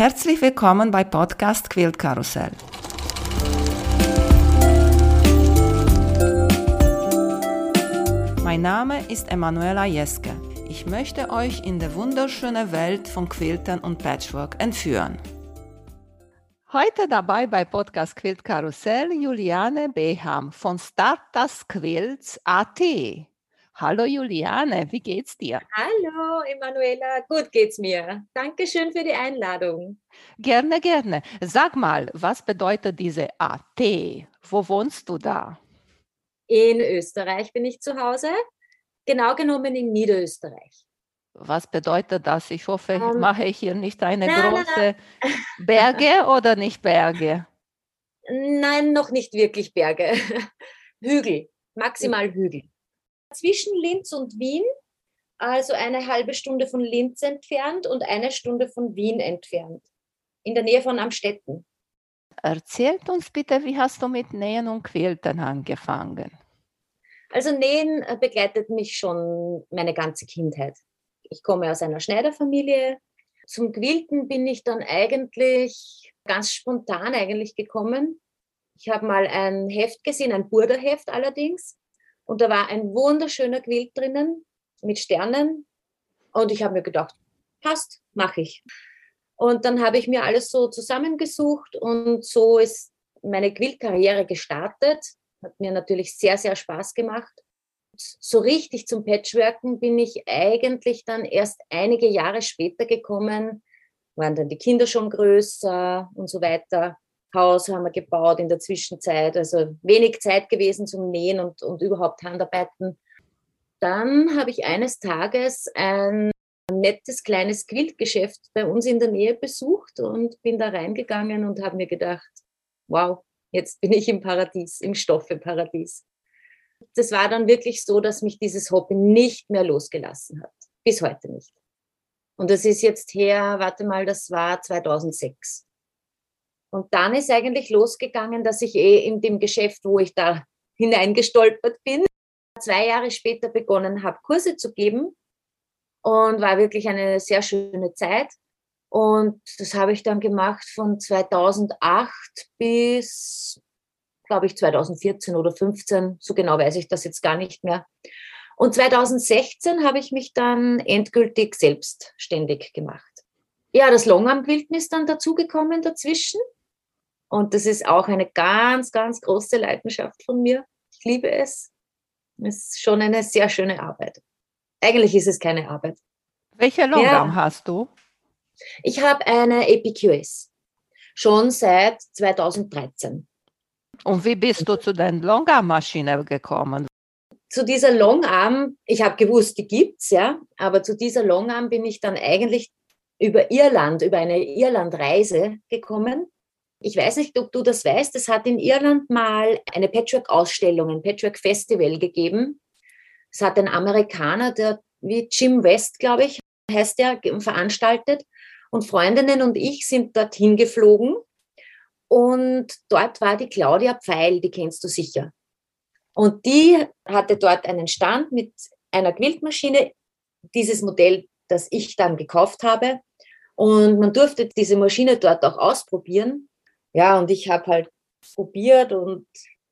Herzlich willkommen bei Podcast Quilt Karussell. Mein Name ist Emanuela Jeske. Ich möchte euch in die wunderschöne Welt von Quiltern und Patchwork entführen. Heute dabei bei Podcast Quilt Karussell Juliane Beham von Startas Quilts AT. Hallo Juliane, wie geht's dir? Hallo Emanuela, gut geht's mir. Dankeschön für die Einladung. Gerne, gerne. Sag mal, was bedeutet diese AT? Wo wohnst du da? In Österreich bin ich zu Hause, genau genommen in Niederösterreich. Was bedeutet das? Ich hoffe, um, ähm, mache ich hier nicht eine na, große na, na. Berge oder nicht Berge? Nein, noch nicht wirklich Berge. Hügel, maximal Hügel zwischen Linz und Wien, also eine halbe Stunde von Linz entfernt und eine Stunde von Wien entfernt, in der Nähe von Amstetten. Erzählt uns bitte, wie hast du mit Nähen und Quilten angefangen? Also Nähen äh, begleitet mich schon meine ganze Kindheit. Ich komme aus einer Schneiderfamilie. Zum Quilten bin ich dann eigentlich ganz spontan eigentlich gekommen. Ich habe mal ein Heft gesehen, ein Burderheft allerdings, und da war ein wunderschöner Quilt drinnen mit Sternen. Und ich habe mir gedacht, passt, mache ich. Und dann habe ich mir alles so zusammengesucht und so ist meine Quiltkarriere gestartet. Hat mir natürlich sehr, sehr Spaß gemacht. So richtig zum Patchworken bin ich eigentlich dann erst einige Jahre später gekommen, waren dann die Kinder schon größer und so weiter. Haus haben wir gebaut in der Zwischenzeit. Also wenig Zeit gewesen zum Nähen und, und überhaupt Handarbeiten. Dann habe ich eines Tages ein nettes kleines Quiltgeschäft bei uns in der Nähe besucht und bin da reingegangen und habe mir gedacht, wow, jetzt bin ich im Paradies, im Stoffeparadies. Das war dann wirklich so, dass mich dieses Hobby nicht mehr losgelassen hat. Bis heute nicht. Und das ist jetzt her, warte mal, das war 2006. Und dann ist eigentlich losgegangen, dass ich eh in dem Geschäft, wo ich da hineingestolpert bin, zwei Jahre später begonnen habe, Kurse zu geben. Und war wirklich eine sehr schöne Zeit. Und das habe ich dann gemacht von 2008 bis, glaube ich, 2014 oder 15. So genau weiß ich das jetzt gar nicht mehr. Und 2016 habe ich mich dann endgültig selbstständig gemacht. Ja, das Longarm-Quilten ist dann dazugekommen dazwischen. Und das ist auch eine ganz, ganz große Leidenschaft von mir. Ich liebe es. Es ist schon eine sehr schöne Arbeit. Eigentlich ist es keine Arbeit. Welche Longarm ja. hast du? Ich habe eine EPQS. Schon seit 2013. Und wie bist du zu deiner Longarm-Maschine gekommen? Zu dieser Longarm, ich habe gewusst, die gibt es, ja, aber zu dieser Longarm bin ich dann eigentlich über Irland, über eine Irlandreise gekommen ich weiß nicht, ob du das weißt, es hat in Irland mal eine Patchwork-Ausstellung, ein Patchwork-Festival gegeben. Es hat ein Amerikaner, der wie Jim West, glaube ich, heißt der, veranstaltet. Und Freundinnen und ich sind dorthin geflogen. Und dort war die Claudia Pfeil, die kennst du sicher. Und die hatte dort einen Stand mit einer Quiltmaschine, dieses Modell, das ich dann gekauft habe. Und man durfte diese Maschine dort auch ausprobieren. Ja, und ich habe halt probiert und,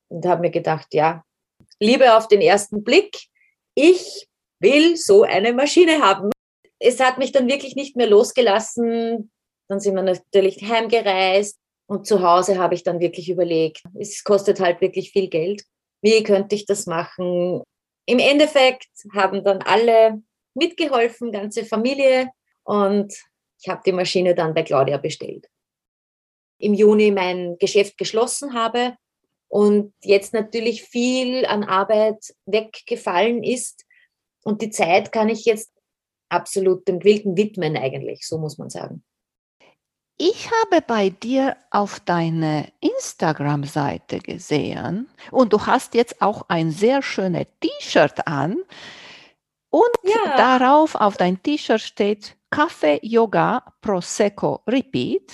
und habe mir gedacht, ja, Liebe auf den ersten Blick, ich will so eine Maschine haben. Es hat mich dann wirklich nicht mehr losgelassen. Dann sind wir natürlich heimgereist und zu Hause habe ich dann wirklich überlegt, es kostet halt wirklich viel Geld. Wie könnte ich das machen? Im Endeffekt haben dann alle mitgeholfen, ganze Familie und ich habe die Maschine dann bei Claudia bestellt im Juni mein Geschäft geschlossen habe und jetzt natürlich viel an Arbeit weggefallen ist. Und die Zeit kann ich jetzt absolut dem Quilten widmen eigentlich, so muss man sagen. Ich habe bei dir auf deine Instagram-Seite gesehen und du hast jetzt auch ein sehr schönes T-Shirt an und ja. darauf auf dein T-Shirt steht Kaffee, Yoga, Prosecco, Repeat.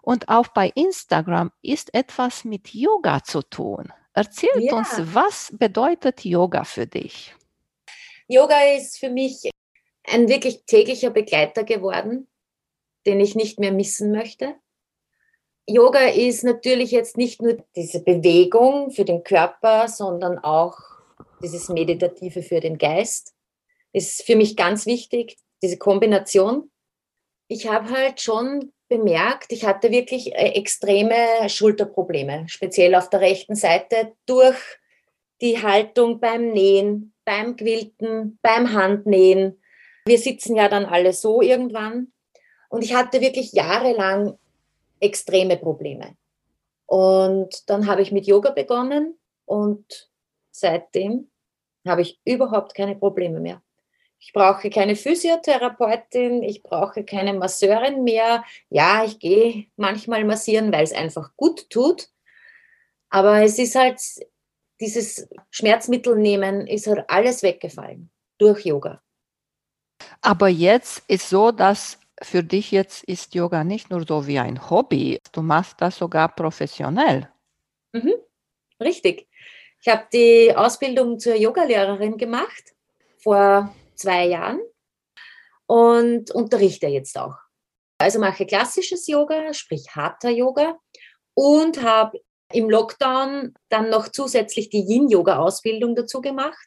Und auch bei Instagram ist etwas mit Yoga zu tun. Erzähl ja. uns, was bedeutet Yoga für dich? Yoga ist für mich ein wirklich täglicher Begleiter geworden. den ich nicht mehr missen möchte. Yoga ist natürlich jetzt nicht nur diese Bewegung für den Körper, sondern auch dieses Meditative für den Geist. Ist für mich ganz wichtig, diese Kombination. Ich habe halt schon bemerkt, ich hatte wirklich äh, extreme Schulterprobleme, speziell auf der rechten Seite durch die Haltung beim Nähen, beim Quilten, beim Handnähen. Wir sitzen ja dann alle so irgendwann. Und ich hatte wirklich jahrelang extreme Probleme. Und dann habe ich mit Yoga begonnen und seitdem habe ich überhaupt keine Probleme mehr. Ich brauche keine Physiotherapeutin, ich brauche keine Masseurin mehr. Ja, ich gehe manchmal massieren, weil es einfach gut tut. Aber es ist halt, dieses Schmerzmittel nehmen, ist halt alles weggefallen durch Yoga. Aber jetzt ist so, dass für dich jetzt ist Yoga nicht nur so wie ein Hobby, du machst das sogar professionell. Mhm, richtig. Ich habe die Ausbildung zur Yogalehrerin gemacht vor zwei Jahren und unterrichte jetzt auch. Also mache klassisches Yoga, sprich harter Yoga und habe im Lockdown dann noch zusätzlich die Yin-Yoga-Ausbildung dazu gemacht.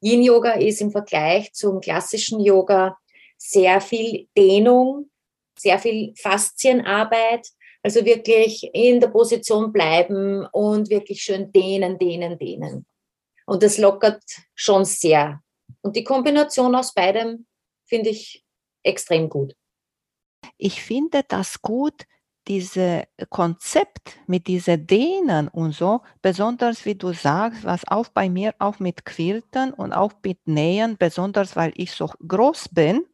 Yin-Yoga ist im Vergleich zum klassischen Yoga sehr viel Dehnung, sehr viel Faszienarbeit, also wirklich in der Position bleiben und wirklich schön dehnen, dehnen, dehnen. Und das lockert schon sehr und die Kombination aus beidem finde ich extrem gut. Ich finde das gut, dieses Konzept mit diesen Dehnen und so, besonders wie du sagst, was auch bei mir auch mit Quilten und auch mit Nähen, besonders weil ich so groß bin.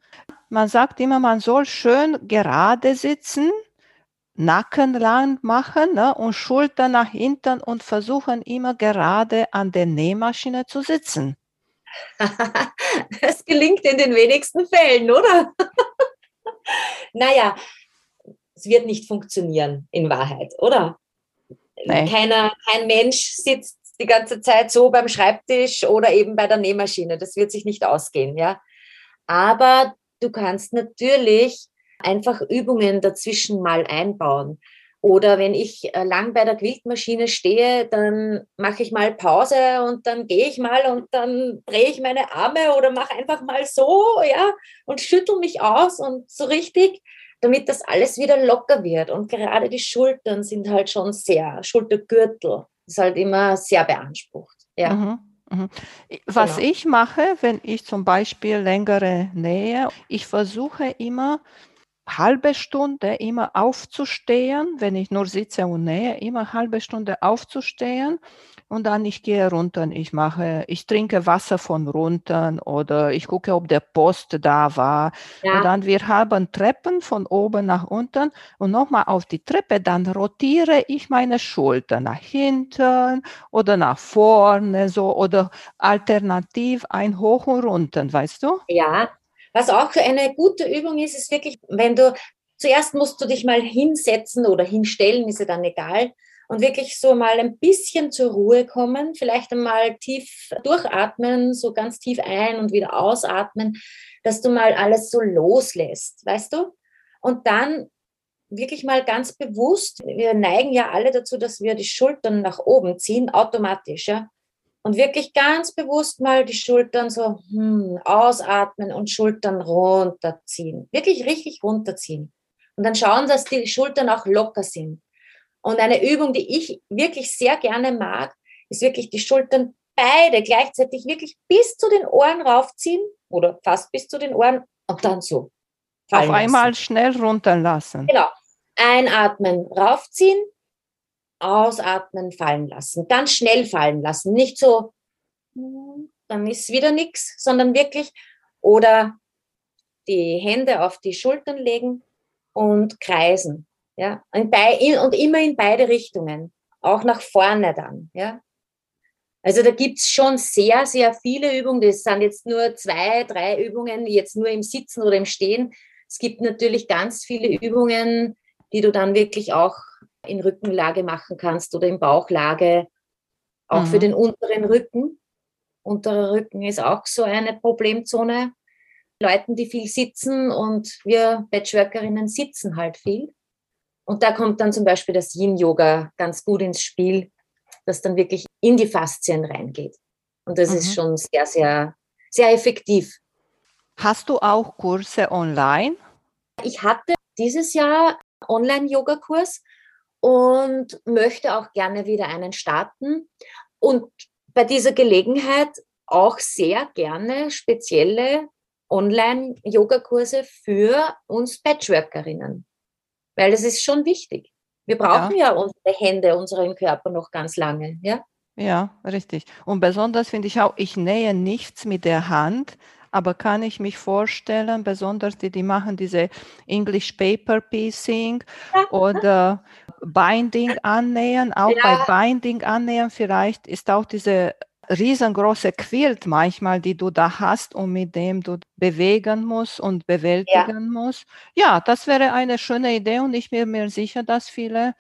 Man sagt immer, man soll schön gerade sitzen, Nacken lang machen ne, und Schultern nach hinten und versuchen immer gerade an der Nähmaschine zu sitzen. das gelingt in den wenigsten Fällen, oder? naja, es wird nicht funktionieren in Wahrheit, oder? Nee. Keiner, kein Mensch sitzt die ganze Zeit so beim Schreibtisch oder eben bei der Nähmaschine. Das wird sich nicht ausgehen, ja. Aber du kannst natürlich einfach Übungen dazwischen mal einbauen. Oder wenn ich äh, lang bei der Quiltmaschine stehe, dann mache ich mal Pause und dann gehe ich mal und dann drehe ich meine Arme oder mache einfach mal so, ja, und schüttel mich aus und so richtig, damit das alles wieder locker wird. Und gerade die Schultern sind halt schon sehr, Schultergürtel ist halt immer sehr beansprucht. Ja. Mhm. mhm. Was genau. ich mache, wenn ich zum Beispiel längere nähe, ich versuche immer halbe Stunde immer aufzustehen, wenn ich nur sitze und nähe, immer halbe Stunde aufzustehen und dann ich gehe runter, ich mache, ich trinke Wasser von runter oder ich gucke, ob der Post da war. Ja. Und dann wir haben Treppen von oben nach unten und nochmal auf die Treppe, dann rotiere ich meine Schulter nach hinten oder nach vorne so oder alternativ ein hoch und runter, weißt du? Ja, was auch eine gute Übung ist, ist wirklich, wenn du zuerst musst du dich mal hinsetzen oder hinstellen, ist ja dann egal, und wirklich so mal ein bisschen zur Ruhe kommen, vielleicht einmal tief durchatmen, so ganz tief ein und wieder ausatmen, dass du mal alles so loslässt, weißt du? Und dann wirklich mal ganz bewusst, wir neigen ja alle dazu, dass wir die Schultern nach oben ziehen, automatisch, ja. Und wirklich ganz bewusst mal die Schultern so hm, ausatmen und Schultern runterziehen. Wirklich richtig runterziehen. Und dann schauen, dass die Schultern auch locker sind. Und eine Übung, die ich wirklich sehr gerne mag, ist wirklich die Schultern beide gleichzeitig wirklich bis zu den Ohren raufziehen oder fast bis zu den Ohren und dann so. Auf einmal schnell runterlassen. Genau. Einatmen, raufziehen, ausatmen, fallen lassen. Ganz schnell fallen lassen. Nicht so, dann ist wieder nichts, sondern wirklich oder die Hände auf die Schultern legen und kreisen. Ja, und, und immer in beide Richtungen, auch nach vorne dann. Ja. Also da gibt es schon sehr, sehr viele Übungen. Das sind jetzt nur zwei, drei Übungen, jetzt nur im Sitzen oder im Stehen. Es gibt natürlich ganz viele Übungen, die du dann wirklich auch in Rückenlage machen kannst oder in Bauchlage, auch mhm. für den unteren Rücken. Unterer Rücken ist auch so eine Problemzone. Leuten, die viel sitzen und wir Patchworkerinnen sitzen halt viel. Und da kommt dann zum Beispiel das Yin-Yoga ganz gut ins Spiel, das dann wirklich in die Faszien reingeht. Und das mhm. ist schon sehr, sehr, sehr effektiv. Hast du auch Kurse online? Ich hatte dieses Jahr Online-Yoga-Kurs und möchte auch gerne wieder einen starten. Und bei dieser Gelegenheit auch sehr gerne spezielle Online-Yoga-Kurse für uns Patchworkerinnen. Weil das ist schon wichtig. Wir brauchen ja. ja unsere Hände, unseren Körper noch ganz lange. Ja, ja richtig. Und besonders finde ich auch, ich nähe nichts mit der Hand, aber kann ich mich vorstellen, besonders die, die machen diese English Paper Piecing oder Binding annähern, auch ja. bei Binding annähern vielleicht ist auch diese riesengroße Quilt manchmal, die du da hast und mit dem du bewegen musst und bewältigen ja. musst. Ja, das wäre eine schöne Idee und ich bin mir sicher, dass viele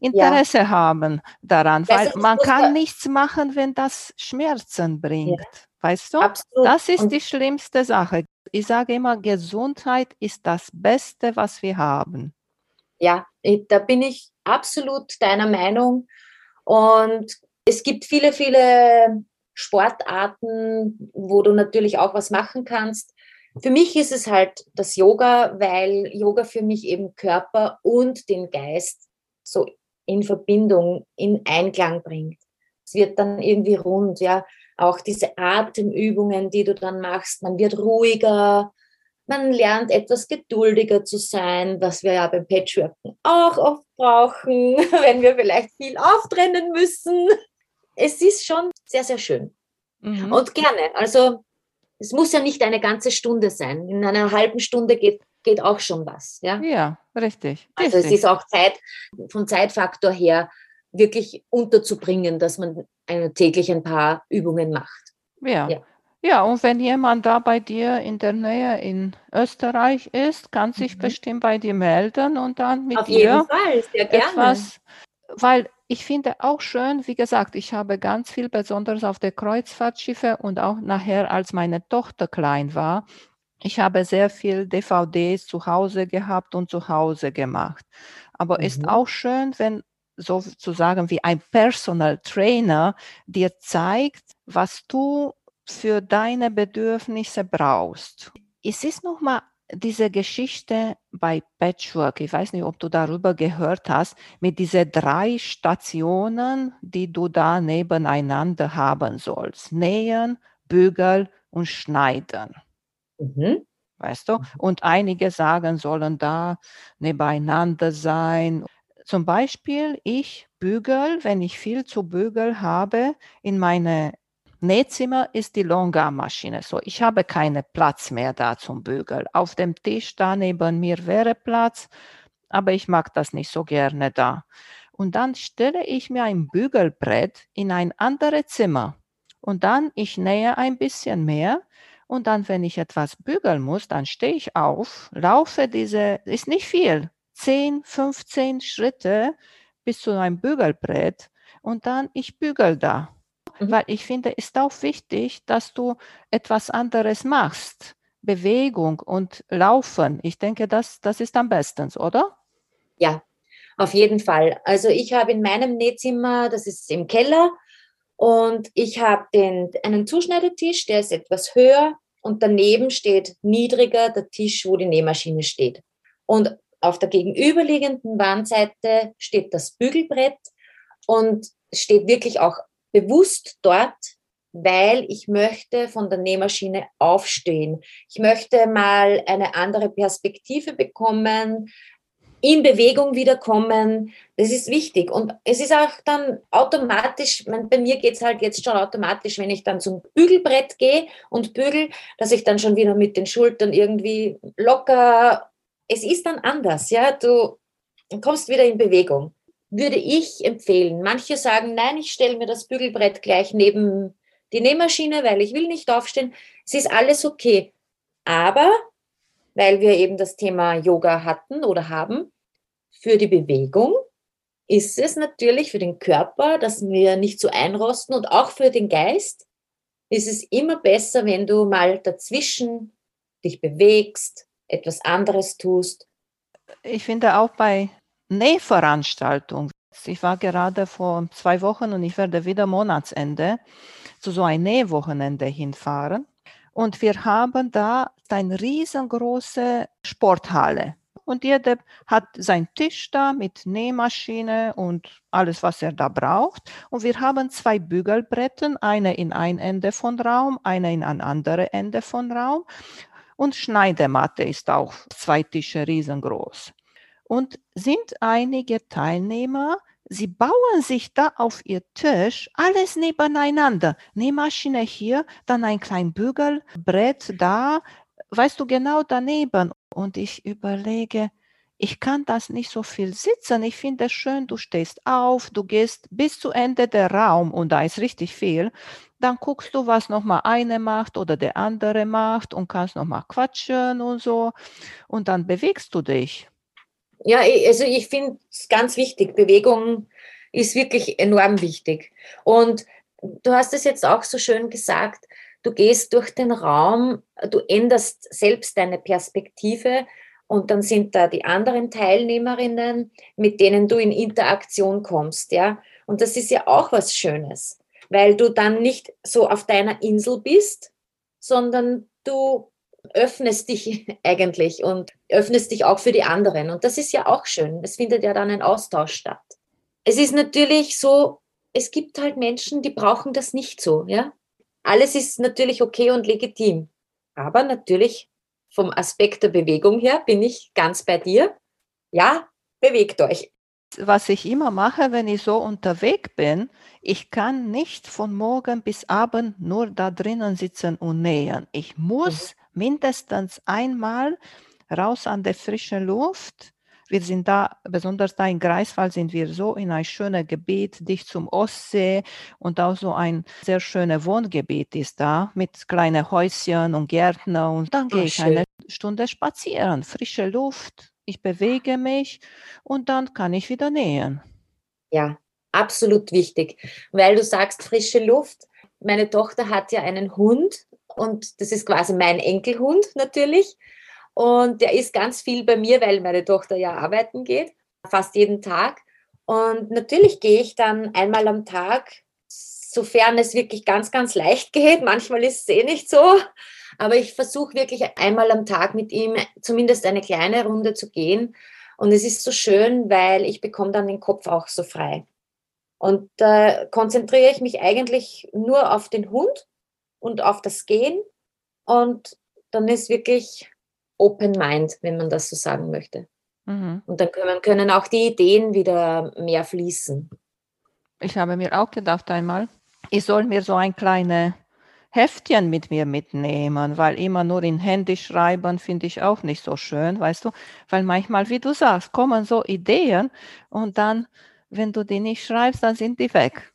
Interesse ja. haben daran, das weil man kann nichts machen, wenn das Schmerzen bringt. Weißt du? Absolut. Das ist und die schlimmste Sache. Ich sage immer, Gesundheit ist das Beste, was wir haben. Ja, da bin ich absolut deiner Meinung. Und es gibt viele, viele Sportarten, wo du natürlich auch was machen kannst. Für mich ist es halt das Yoga, weil Yoga für mich eben Körper und den Geist so in Verbindung, in Einklang bringt. Es wird dann irgendwie rund, ja. Auch diese Atemübungen, die du dann machst, man wird ruhiger, man lernt etwas geduldiger zu sein, was wir ja beim Patchworken auch oft brauchen, wenn wir vielleicht viel auftrennen müssen es ist schon sehr, sehr schön. Mhm. Und gerne. Also es muss ja nicht eine ganze Stunde sein. In einer halben Stunde geht, geht auch schon was. Ja, ja richtig. Also richtig. es ist auch Zeit, vom Zeitfaktor her wirklich unterzubringen, dass man täglich ein paar Übungen macht. Ja. ja. Ja, und wenn jemand da bei dir in der Nähe in Österreich ist, kann sich mhm. bestimmt bei dir melden und dann mit Auf dir jeden Fall, sehr gerne. etwas, weil ich finde auch schön, wie gesagt, ich habe ganz viel, besonders auf der Kreuzfahrtschiffe und auch nachher, als meine Tochter klein war, ich habe sehr viel DVDs zu Hause gehabt und zu Hause gemacht. Aber mhm. ist auch schön, wenn sozusagen wie ein Personal Trainer dir zeigt, was du für deine Bedürfnisse brauchst. Es ist nochmal diese Geschichte bei Patchwork, ich weiß nicht, ob du darüber gehört hast, mit diesen drei Stationen, die du da nebeneinander haben sollst. Nähen, bügeln und schneiden. Mhm. Weißt du? Und einige sagen, sollen da nebeneinander sein. Zum Beispiel, ich bügel, wenn ich viel zu bügeln habe, in meine Nähzimmer ist die Longarm-Maschine. So, ich habe keinen Platz mehr da zum Bügeln. Auf dem Tisch da neben mir wäre Platz, aber ich mag das nicht so gerne da. Und dann stelle ich mir ein Bügelbrett in ein anderes Zimmer. Und dann ich nähe ein bisschen mehr. Und dann, wenn ich etwas bügeln muss, dann stehe ich auf, laufe diese, ist nicht viel, 10, 15 Schritte bis zu einem Bügelbrett und dann ich bügel da. Mhm. Weil ich finde, ist auch wichtig, dass du etwas anderes machst. Bewegung und Laufen. Ich denke, das, das ist am besten, oder? Ja, auf jeden Fall. Also ich habe in meinem Nähzimmer, das ist im Keller, und ich habe den, einen Zuschneidetisch, der ist etwas höher und daneben steht niedriger der Tisch, wo die Nähmaschine steht. Und auf der gegenüberliegenden Wandseite steht das Bügelbrett und steht wirklich auch bewusst dort, weil ich möchte von der Nähmaschine aufstehen. Ich möchte mal eine andere Perspektive bekommen, in Bewegung wiederkommen. Das ist wichtig. Und es ist auch dann automatisch, bei mir geht es halt jetzt schon automatisch, wenn ich dann zum Bügelbrett gehe und bügel, dass ich dann schon wieder mit den Schultern irgendwie locker, es ist dann anders, ja, du kommst wieder in Bewegung würde ich empfehlen. Manche sagen, nein, ich stelle mir das Bügelbrett gleich neben die Nähmaschine, weil ich will nicht aufstehen. Es ist alles okay. Aber, weil wir eben das Thema Yoga hatten oder haben, für die Bewegung ist es natürlich für den Körper, dass wir nicht so einrosten und auch für den Geist ist es immer besser, wenn du mal dazwischen dich bewegst, etwas anderes tust. Ich finde auch bei Nähveranstaltungen, ich war gerade vor zwei Wochen und ich werde wieder Monatsende zu so einem Nähwochenende hinfahren. Und wir haben da eine riesengroße Sporthalle. Und jeder hat seinen Tisch da mit Nähmaschine und alles, was er da braucht. Und wir haben zwei Bügelbretten, eine in ein Ende von Raum, eine in ein andere Ende von Raum. Und Schneidematte ist auch zwei Tische riesengroß. Und sind einige Teilnehmer, sie bauen sich da auf ihr Tisch alles nebeneinander. Nähmaschine hier, dann ein kleines Bügelbrett da, weißt du, genau daneben. Und ich überlege, ich kann das nicht so viel sitzen. Ich finde es schön, du stehst auf, du gehst bis zu Ende der Raum und da ist richtig viel. Dann guckst du, was nochmal eine macht oder der andere macht und kannst nochmal quatschen und so. Und dann bewegst du dich. Ja, also ich finde es ganz wichtig. Bewegung ist wirklich enorm wichtig. Und du hast es jetzt auch so schön gesagt, du gehst durch den Raum, du änderst selbst deine Perspektive und dann sind da die anderen Teilnehmerinnen, mit denen du in Interaktion kommst, ja. Und das ist ja auch was Schönes, weil du dann nicht so auf deiner Insel bist, sondern du öffnest dich eigentlich und öffnest dich auch für die anderen. Und das ist ja auch schön. Es findet ja dann ein Austausch statt. Es ist natürlich so, es gibt halt Menschen, die brauchen das nicht so, ja. Alles ist natürlich okay und legitim. Aber natürlich vom Aspekt der Bewegung her bin ich ganz bei dir. Ja, bewegt euch. Was ich immer mache, wenn ich so unterwegs bin, ich kann nicht von morgen bis abend nur da drinnen sitzen und nähen. Ich muss mhm. mindestens einmal raus an der frischen Luft wir sind da, besonders da in Greifswald, sind wir so in ein schönes Gebiet, dicht zum Ostsee und auch so ein sehr schönes Wohngebiet ist da mit kleinen Häuschen und Gärten und dann gehe ich eine Stunde spazieren, frische Luft, ich bewege mich und dann kann ich wieder nähen. Ja, absolut wichtig, weil du sagst frische Luft. Meine Tochter hat ja einen Hund und das ist quasi mein Enkelhund natürlich. Und der ist ganz viel bei mir, weil meine Tochter ja arbeiten geht, fast jeden Tag. Und natürlich gehe ich dann einmal am Tag, sofern es wirklich ganz, ganz leicht geht. Manchmal ist es eh nicht so. Aber ich versuche wirklich einmal am Tag mit ihm zumindest eine kleine Runde zu gehen. Und es ist so schön, weil ich bekomme dann den Kopf auch so frei. Und äh, konzentriere ich mich eigentlich nur auf den Hund und auf das Gehen. Und dann ist wirklich Open Mind, wenn man das so sagen möchte. Mhm. Und dann können, können auch die Ideen wieder mehr fließen. Ich habe mir auch gedacht einmal, ich soll mir so ein kleines Heftchen mit mir mitnehmen, weil immer nur in Handy schreiben finde ich auch nicht so schön, weißt du, weil manchmal, wie du sagst, kommen so Ideen und dann, wenn du die nicht schreibst, dann sind die weg.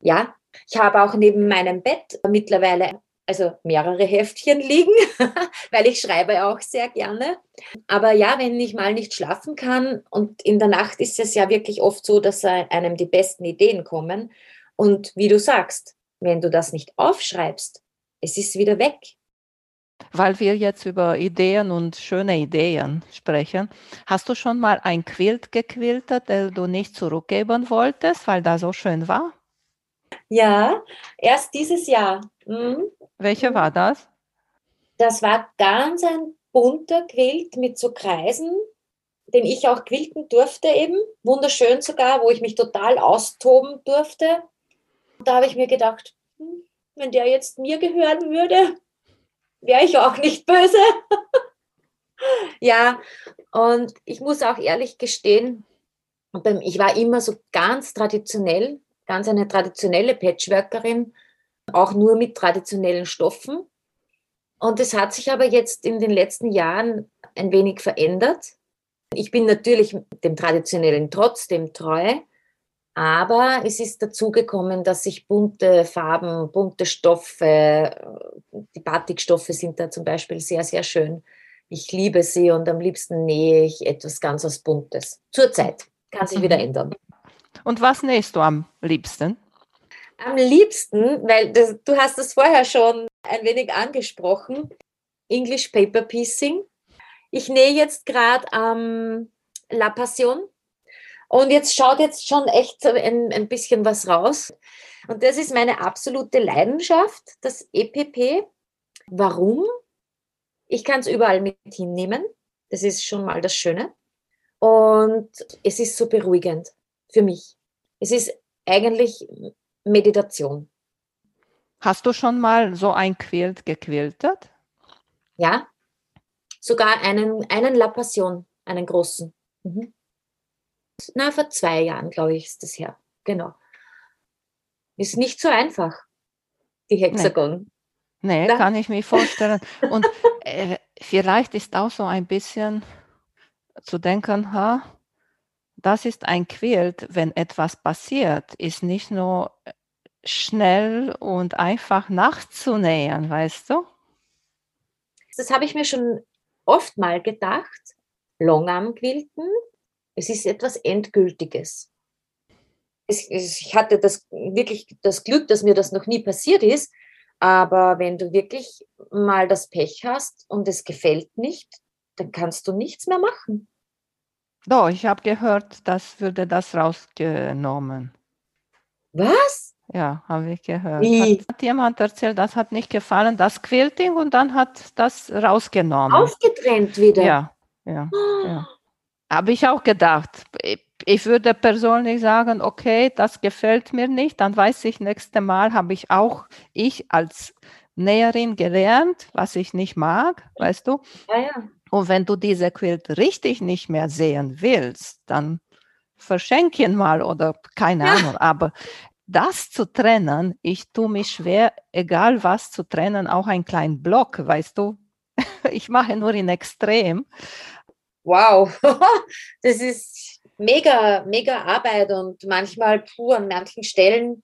Ja, ich habe auch neben meinem Bett mittlerweile also mehrere Heftchen liegen, weil ich schreibe auch sehr gerne. Aber ja, wenn ich mal nicht schlafen kann und in der Nacht ist es ja wirklich oft so, dass einem die besten Ideen kommen. Und wie du sagst, wenn du das nicht aufschreibst, es ist wieder weg. Weil wir jetzt über Ideen und schöne Ideen sprechen, hast du schon mal ein Quilt gequiltet, das du nicht zurückgeben wolltest, weil das so schön war? Ja, erst dieses Jahr. Welcher war das? Das war ganz ein bunter Quilt mit so Kreisen, den ich auch quilten durfte eben. Wunderschön sogar, wo ich mich total austoben durfte. Da habe ich mir gedacht, hm, wenn der jetzt mir gehören würde, wäre ich auch nicht böse. ja, und ich muss auch ehrlich gestehen, ich war immer so ganz traditionell, ganz eine traditionelle Patchworkerin auch nur mit traditionellen Stoffen. Und es hat sich aber jetzt in den letzten Jahren ein wenig verändert. Ich bin natürlich dem Traditionellen trotzdem treu, aber es ist dazu gekommen, dass ich bunte Farben, bunte Stoffe, die Batikstoffe sind da zum Beispiel sehr, sehr schön. Ich liebe sie und am liebsten nähe ich etwas ganz aus Buntes. Zurzeit kann sich wieder mhm. ändern. Und was nähst du am liebsten? Am liebsten, weil das, du hast es vorher schon ein wenig angesprochen, English Paper Piecing. Ich nähe jetzt gerade ähm, La Passion und jetzt schaut jetzt schon echt ein, ein bisschen was raus. Und das ist meine absolute Leidenschaft, das EPP. Warum? Ich kann es überall mit hinnehmen. Das ist schon mal das Schöne. Und es ist so beruhigend für mich. Es ist eigentlich Meditation. Hast du schon mal so ein Quilt gequiltet? Ja, sogar einen, einen La Passion, einen großen. Mhm. Na, vor zwei Jahren, glaube ich, ist das her. Genau. Ist nicht so einfach, die Hexagon. Nee, nee kann ich mir vorstellen. Und äh, vielleicht ist auch so ein bisschen zu denken, ha, das ist ein Quilt, wenn etwas passiert, ist nicht nur schnell und einfach nachzunähern, weißt du? Das habe ich mir schon oft mal gedacht. Longarm-Quilten, es ist etwas Endgültiges. Es, es, ich hatte das wirklich das Glück, dass mir das noch nie passiert ist. Aber wenn du wirklich mal das Pech hast und es gefällt nicht, dann kannst du nichts mehr machen. Doch, ich habe gehört, das würde das rausgenommen. Was? Ja, habe ich gehört. Wie? Hat, hat jemand erzählt, das hat nicht gefallen, das Quilting und dann hat das rausgenommen. Aufgetrennt wieder. Ja, ja, oh. ja. Habe ich auch gedacht. Ich würde persönlich sagen, okay, das gefällt mir nicht, dann weiß ich, nächste Mal habe ich auch, ich als Näherin gelernt, was ich nicht mag, weißt du? Ja, ja. Und wenn du diese Quilt richtig nicht mehr sehen willst, dann verschenk ihn mal oder keine ja. Ahnung. Aber das zu trennen, ich tue mich schwer, egal was zu trennen, auch einen kleinen Block, weißt du? Ich mache nur in Extrem. Wow, das ist mega, mega Arbeit und manchmal puh an manchen Stellen.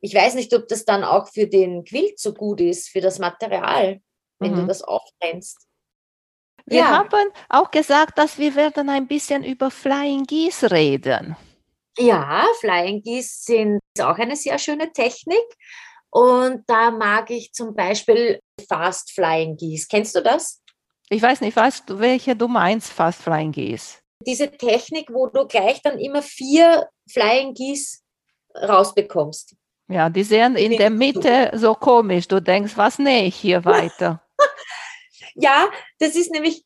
Ich weiß nicht, ob das dann auch für den Quilt so gut ist, für das Material, wenn mhm. du das auftrennst. Wir ja. haben auch gesagt, dass wir werden ein bisschen über Flying Geese reden. Ja, Flying Geese sind auch eine sehr schöne Technik. Und da mag ich zum Beispiel Fast Flying Geese. Kennst du das? Ich weiß nicht, weißt du, welche du meinst, Fast Flying Geese? Diese Technik, wo du gleich dann immer vier Flying Geese rausbekommst. Ja, die sehen in der Mitte so komisch. Du denkst, was nähe ich hier weiter? Ja, das ist nämlich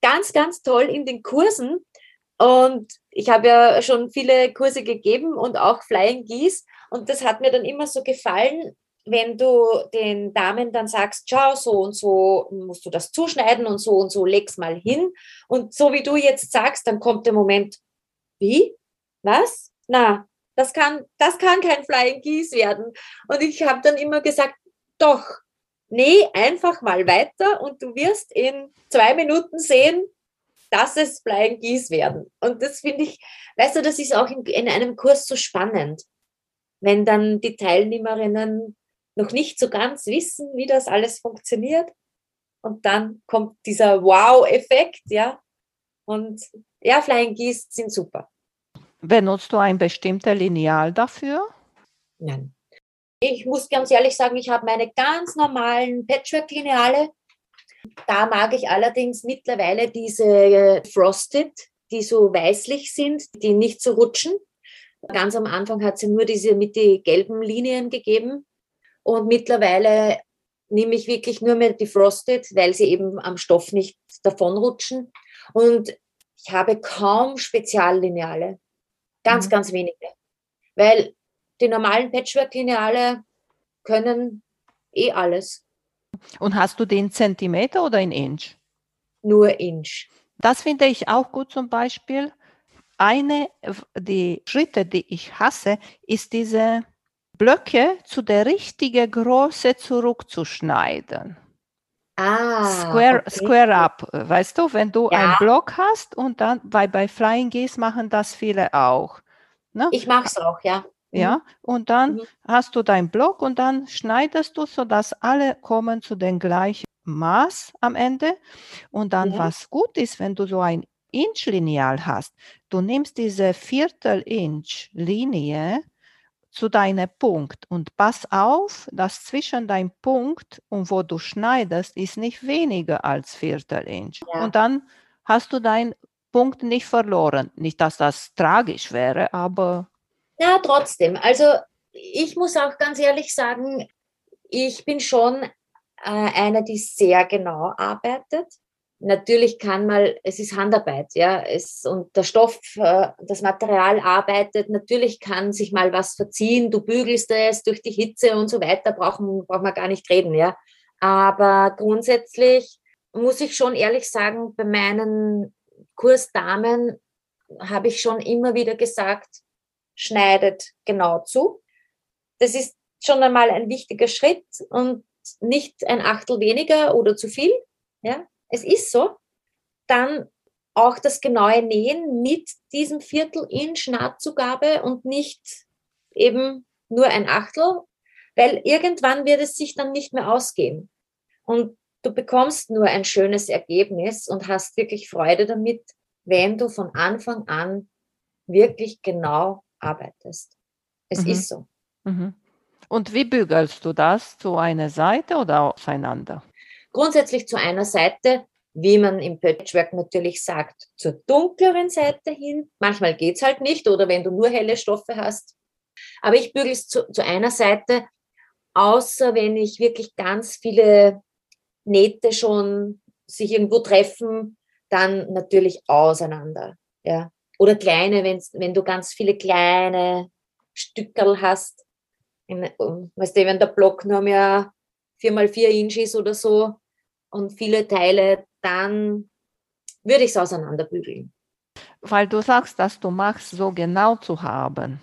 ganz, ganz toll in den Kursen. Und ich habe ja schon viele Kurse gegeben und auch Flying Geese. Und das hat mir dann immer so gefallen, wenn du den Damen dann sagst, schau, so und so musst du das zuschneiden und so und so leg's mal hin. Und so wie du jetzt sagst, dann kommt der Moment, wie? Was? Na, das kann, das kann kein Flying Geese werden. Und ich habe dann immer gesagt, doch, nee, einfach mal weiter und du wirst in zwei Minuten sehen, dass es Flying Geese werden. Und das finde ich, weißt du, das ist auch in, in einem Kurs so spannend, wenn dann die Teilnehmerinnen noch nicht so ganz wissen, wie das alles funktioniert. Und dann kommt dieser Wow-Effekt, ja. Und ja, Flying Geese sind super. Benutzt du ein bestimmtes Lineal dafür? Nein. Ich muss ganz ehrlich sagen, ich habe meine ganz normalen Patchwork-Lineale. Da mag ich allerdings mittlerweile diese äh, Frosted, die so weißlich sind, die nicht so rutschen. Ganz am Anfang hat sie nur diese mit die gelben Linien gegeben. Und mittlerweile nehme ich wirklich nur mehr die Frosted, weil sie eben am Stoff nicht davonrutschen. Und ich habe kaum Speziallineale. Ganz, mhm. ganz wenige. Weil die normalen Patchwork-Lineale können eh alles. Und hast du den Zentimeter oder in Inch? Nur Inch. Das finde ich auch gut zum Beispiel. Eine, die Schritte, die ich hasse, ist diese Blöcke zu der richtigen Größe zurückzuschneiden. Ah, Square, okay. Square up, weißt du, wenn du ja. einen Block hast und dann, weil bei Flying Geese machen das viele auch. Ne? Ich mache es auch, ja. Ja, mhm. und dann mhm. hast du deinen Block und dann schneidest du, sodass alle kommen zu dem gleichen Maß am Ende. Und dann, mhm. was gut ist, wenn du so ein Inch-Lineal hast, du nimmst diese Viertel-Inch-Linie zu deinem Punkt und pass auf, dass zwischen deinem Punkt und wo du schneidest, ist nicht weniger als Viertel Inch. Ja. Und dann hast du deinen Punkt nicht verloren. Nicht, dass das tragisch wäre, aber. Ja, trotzdem. Also ich muss auch ganz ehrlich sagen, ich bin schon äh, eine, die sehr genau arbeitet natürlich kann mal, es ist Handarbeit, ja, es, und der Stoff, äh, das Material arbeitet, natürlich kann sich mal was verziehen, du bügelst es durch die Hitze und so weiter, brauchen, brauchen wir gar nicht reden, ja. Aber grundsätzlich muss ich schon ehrlich sagen, bei meinen Kursdamen habe ich schon immer wieder gesagt, schneidet genau zu. Das ist schon einmal ein wichtiger Schritt und nicht ein Achtel weniger oder zu viel, ja, es ist so, dann auch das genaue Nähen mit diesem Viertel Inch Nahtzugabe und nicht eben nur ein Achtel, weil irgendwann wird es sich dann nicht mehr ausgehen. Und du bekommst nur ein schönes Ergebnis und hast wirklich Freude damit, wenn du von Anfang an wirklich genau arbeitest. Es mhm. ist so. Mhm. Und wie bügelst du das? Zu einer Seite oder auseinander? grundsätzlich zu einer Seite, wie man im Patchwork natürlich sagt, zur dunkleren Seite hin. Manchmal geht es halt nicht oder wenn du nur helle Stoffe hast. Aber ich bügel es zu, zu einer Seite, außer wenn ich wirklich ganz viele Nähte schon sich irgendwo treffen, dann natürlich auseinander. Ja. Oder kleine, wenn, wenn du ganz viele kleine Stückerl hast. In, weißt du, wenn der Block nur mehr 4x4 Inch ist oder so, und viele Teile, dann würde ich es auseinanderbügeln. Weil du sagst, dass du machst, so genau zu haben.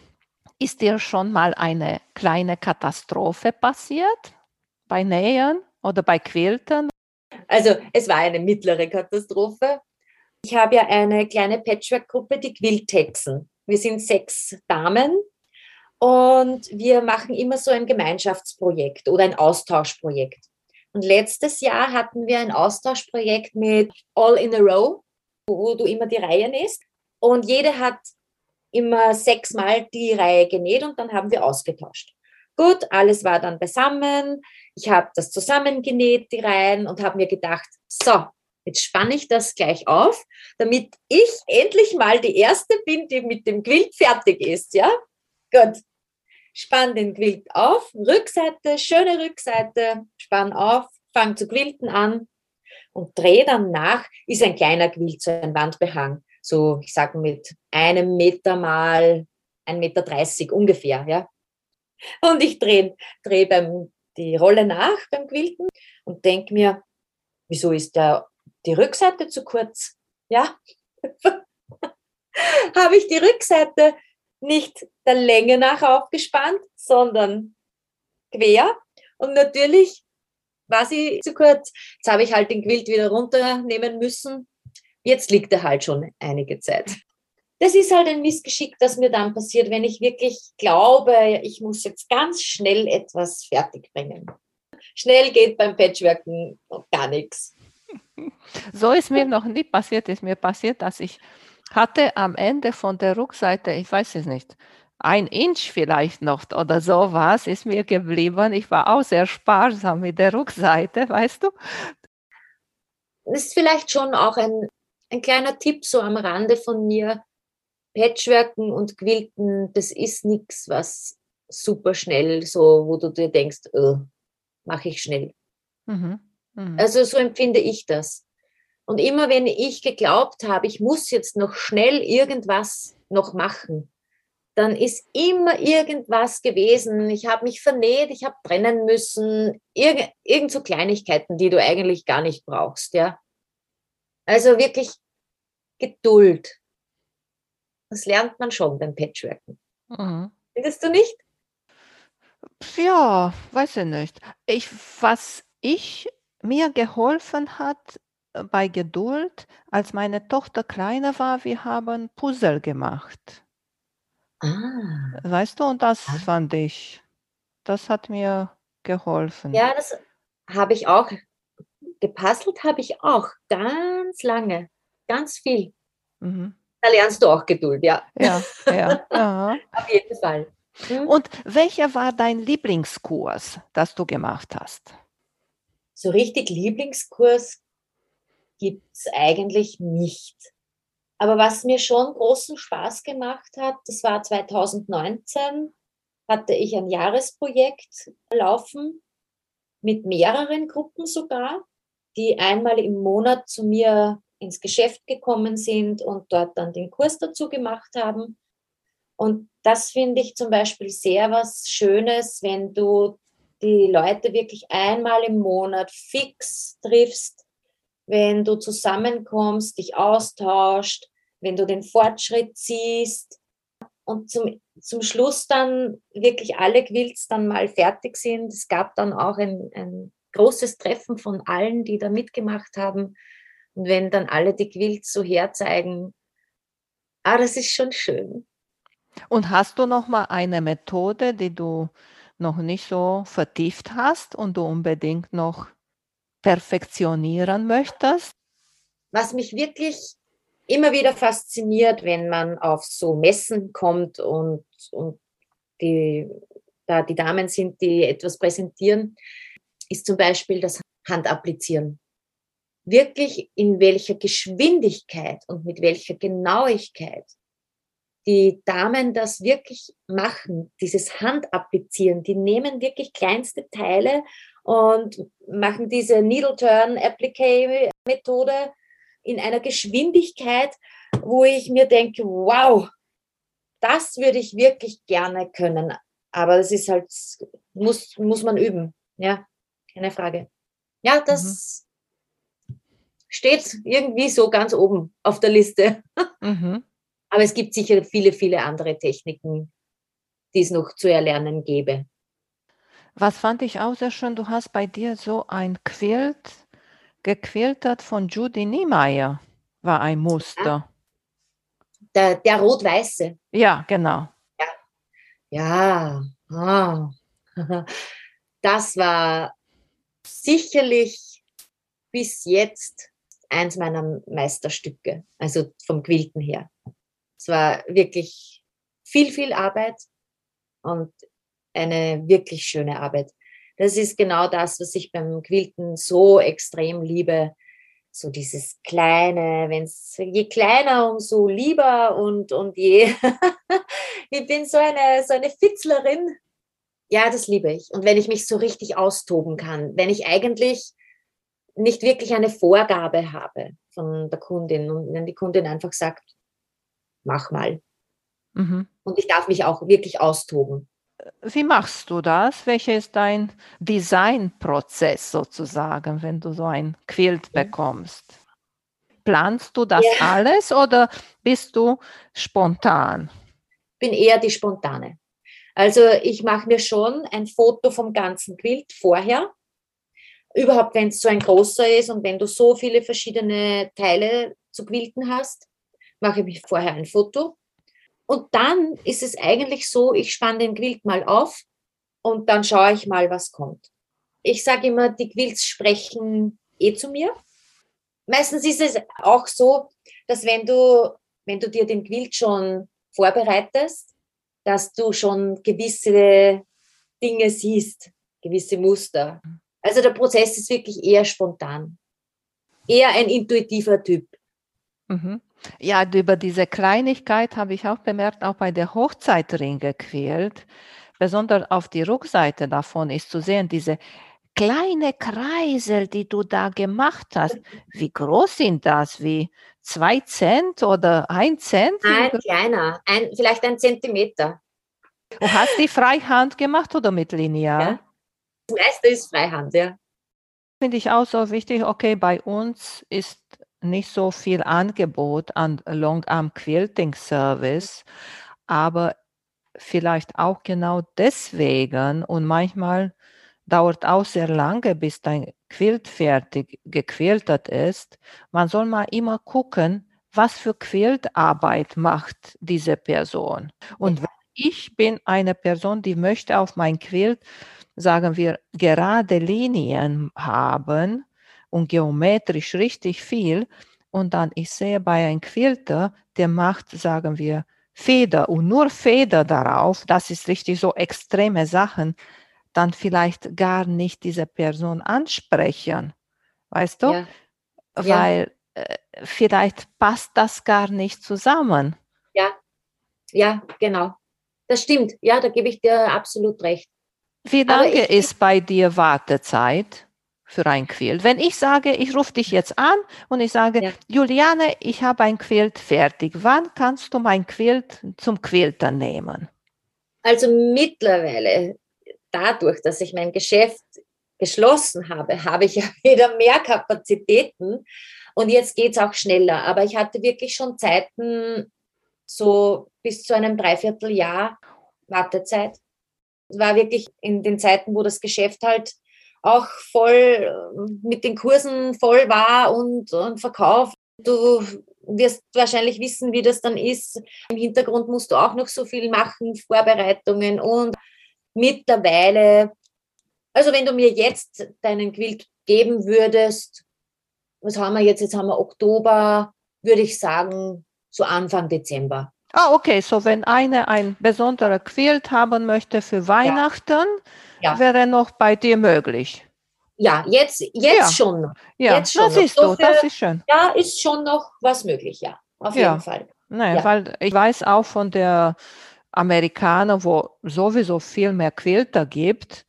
Ist dir schon mal eine kleine Katastrophe passiert bei Nähen oder bei Quilten? Also es war eine mittlere Katastrophe. Ich habe ja eine kleine Patchwork-Gruppe, die Quilthexen. Wir sind sechs Damen und wir machen immer so ein Gemeinschaftsprojekt oder ein Austauschprojekt. Und letztes Jahr hatten wir ein Austauschprojekt mit All in a Row, wo du immer die Reihe nähst. Und jede hat immer sechsmal die Reihe genäht und dann haben wir ausgetauscht. Gut, alles war dann beisammen. Ich habe das zusammengenäht, die Reihen, und habe mir gedacht, so, jetzt spanne ich das gleich auf, damit ich endlich mal die erste bin, die mit dem Quilt fertig ist, ja? Gut, spann den Quilt auf, Rückseite, schöne Rückseite, spann auf, fang zu quilten an und dreh dann nach, ist ein kleiner Quilt, so ein Wandbehang, so ich sage mit einem Meter mal 1,30 Meter dreißig ungefähr, ja. Und ich drehe dreh die Rolle nach beim Quilten und denke mir, wieso ist der, die Rückseite zu kurz? Ja, habe ich die Rückseite nicht der Länge nach aufgespannt, sondern quer. Und natürlich war sie zu kurz. Jetzt habe ich halt den Quilt wieder runternehmen müssen. Jetzt liegt er halt schon einige Zeit. Das ist halt ein Missgeschick, das mir dann passiert, wenn ich wirklich glaube, ich muss jetzt ganz schnell etwas fertigbringen. Schnell geht beim Patchworken gar nichts. So ist mir noch nie passiert. Ist mir passiert, dass ich hatte am Ende von der Rückseite, ich weiß es nicht, ein Inch vielleicht noch oder sowas ist mir geblieben. Ich war auch sehr sparsam mit der Rückseite, weißt du? Das ist vielleicht schon auch ein, ein kleiner Tipp so am Rande von mir. Patchworken und Quilten, das ist nichts, was super schnell, so wo du dir denkst, oh, mache ich schnell. Mhm. Mhm. Also so empfinde ich das. Und immer wenn ich geglaubt habe, ich muss jetzt noch schnell irgendwas noch machen, dann ist immer irgendwas gewesen. Ich habe mich vernäht, ich habe brennen müssen, irgend, irgend so Kleinigkeiten, die du eigentlich gar nicht brauchst, ja. Also wirklich Geduld. Das lernt man schon beim Patchworken. Mhm. Findest du nicht? Ja, weiß ich nicht. Ich, was ich mir geholfen hat, bei Geduld, als meine Tochter kleiner war, wir haben Puzzle gemacht. Ah. Weißt du, und das ah. fand ich, das hat mir geholfen. Ja, das habe ich auch. Gepuzzelt habe ich auch ganz lange, ganz viel. Mhm. Da lernst du auch Geduld, ja. Ja, ja. Auf jeden Fall. Mhm. Und welcher war dein Lieblingskurs, das du gemacht hast? So richtig Lieblingskurs gibt es eigentlich nicht. Aber was mir schon großen Spaß gemacht hat, das war 2019, hatte ich ein Jahresprojekt laufen mit mehreren Gruppen sogar, die einmal im Monat zu mir ins Geschäft gekommen sind und dort dann den Kurs dazu gemacht haben. Und das finde ich zum Beispiel sehr was Schönes, wenn du die Leute wirklich einmal im Monat fix triffst, wenn du zusammenkommst, dich austauscht, wenn du den Fortschritt siehst und zum, zum Schluss dann wirklich alle Quilts dann mal fertig sind. Es gab dann auch ein, ein großes Treffen von allen, die da mitgemacht haben. Und wenn dann alle die Quilts so herzeigen, ah, das ist schon schön. Und hast du noch mal eine Methode, die du noch nicht so vertieft hast und du unbedingt noch perfektionieren möchtest? Was mich wirklich immer wieder fasziniert, wenn man auf so Messen kommt und, und die, da die Damen sind, die etwas präsentieren, ist zum Beispiel das Handapplizieren. Wirklich in welcher Geschwindigkeit und mit welcher Genauigkeit die Damen das wirklich machen, dieses Handapplizieren. Die nehmen wirklich kleinste Teile und machen diese Needle Turn Applique Methode in einer Geschwindigkeit, wo ich mir denke, wow, das würde ich wirklich gerne können. Aber das ist halt, muss, muss man üben. Ja, keine Frage. Ja, das mhm. steht irgendwie so ganz oben auf der Liste. Mhm. Aber es gibt sicher viele, viele andere Techniken, die es noch zu erlernen gäbe. Was fand ich auch sehr schön, du hast bei dir so ein Quilt gequiltert von Judy Niemeyer, war ein Muster. Der, der rot-weiße. Ja, genau. Ja, ja. Oh. das war sicherlich bis jetzt eins meiner Meisterstücke, also vom Quilten her. Es war wirklich viel, viel Arbeit und eine wirklich schöne Arbeit. Das ist genau das, was ich beim Quilten so extrem liebe. So dieses Kleine, wenn es je kleiner, umso lieber und, und je. ich bin so eine, so eine Fitzlerin. Ja, das liebe ich. Und wenn ich mich so richtig austoben kann, wenn ich eigentlich nicht wirklich eine Vorgabe habe von der Kundin und wenn die Kundin einfach sagt, mach mal. Mhm. Und ich darf mich auch wirklich austoben. Wie machst du das? Welcher ist dein Designprozess sozusagen, wenn du so ein Quilt bekommst? Planst du das ja. alles oder bist du spontan? Bin eher die spontane. Also ich mache mir schon ein Foto vom ganzen Quilt vorher. Überhaupt, wenn es so ein großer ist und wenn du so viele verschiedene Teile zu quilten hast, mache ich vorher ein Foto. Und dann ist es eigentlich so, ich spanne den Quilt mal auf und dann schaue ich mal, was kommt. Ich sage immer, die Quilts sprechen eh zu mir. Meistens ist es auch so, dass wenn du, wenn du dir den Quilt schon vorbereitest, dass du schon gewisse Dinge siehst, gewisse Muster. Also der Prozess ist wirklich eher spontan. Eher ein intuitiver Typ. Mhm. Ja, über diese Kleinigkeit habe ich auch bemerkt, auch bei der Hochzeitringe quält. Besonders auf die Rückseite davon ist zu sehen, diese kleine Kreisel, die du da gemacht hast. Wie groß sind das? Wie zwei Cent oder ein Cent? Ein kleiner, ein, vielleicht ein Zentimeter. Du hast die Freihand gemacht oder mit Lineal? Ja. Das meiste ist Freihand, ja. Finde ich auch so wichtig. Okay, bei uns ist nicht so viel Angebot an Long Arm Quilting Service, aber vielleicht auch genau deswegen und manchmal dauert auch sehr lange, bis dein Quilt fertig gequiltet ist. Man soll mal immer gucken, was für Quiltarbeit macht diese Person. Und ich bin eine Person, die möchte auf mein Quilt, sagen wir, gerade Linien haben, und geometrisch richtig viel. Und dann, ich sehe bei einem Quilter, der macht, sagen wir, Feder und nur Feder darauf, das ist richtig so extreme Sachen, dann vielleicht gar nicht diese Person ansprechen. Weißt du? Ja. Weil äh, vielleicht passt das gar nicht zusammen. Ja, ja, genau. Das stimmt. Ja, da gebe ich dir absolut recht. Wie lange ist bei dir Wartezeit für ein Quilt? Wenn ich sage, ich rufe dich jetzt an und ich sage, Ja. Juliane, ich habe ein Quilt fertig. Wann kannst du mein Quilt zum Quiltern nehmen? Also mittlerweile, dadurch, dass ich mein Geschäft geschlossen habe, habe ich ja wieder mehr Kapazitäten und jetzt geht es auch schneller. Aber ich hatte wirklich schon Zeiten, so bis zu einem Dreivierteljahr Wartezeit. War wirklich in den Zeiten, wo das Geschäft halt auch voll äh, mit den Kursen voll war und, und Verkauf. Du wirst wahrscheinlich wissen, wie das dann ist. Im Hintergrund musst du auch noch so viel machen, Vorbereitungen und mittlerweile, also wenn du mir jetzt deinen Quilt geben würdest, was haben wir jetzt? Jetzt haben wir Oktober, würde ich sagen, so Anfang Dezember. Ah, okay, so wenn eine ein besonderer Quilt haben möchte für Weihnachten, Ja. wäre noch bei dir möglich. Ja, jetzt, jetzt Ja. schon noch. Ja, Jetzt schon das noch. siehst So du, das für- ist schön. Da ist schon noch was möglich, ja. Auf Ja. jeden Fall. Nein, Ja. weil ich weiß auch von der Amerikaner, wo sowieso viel mehr Quilter gibt,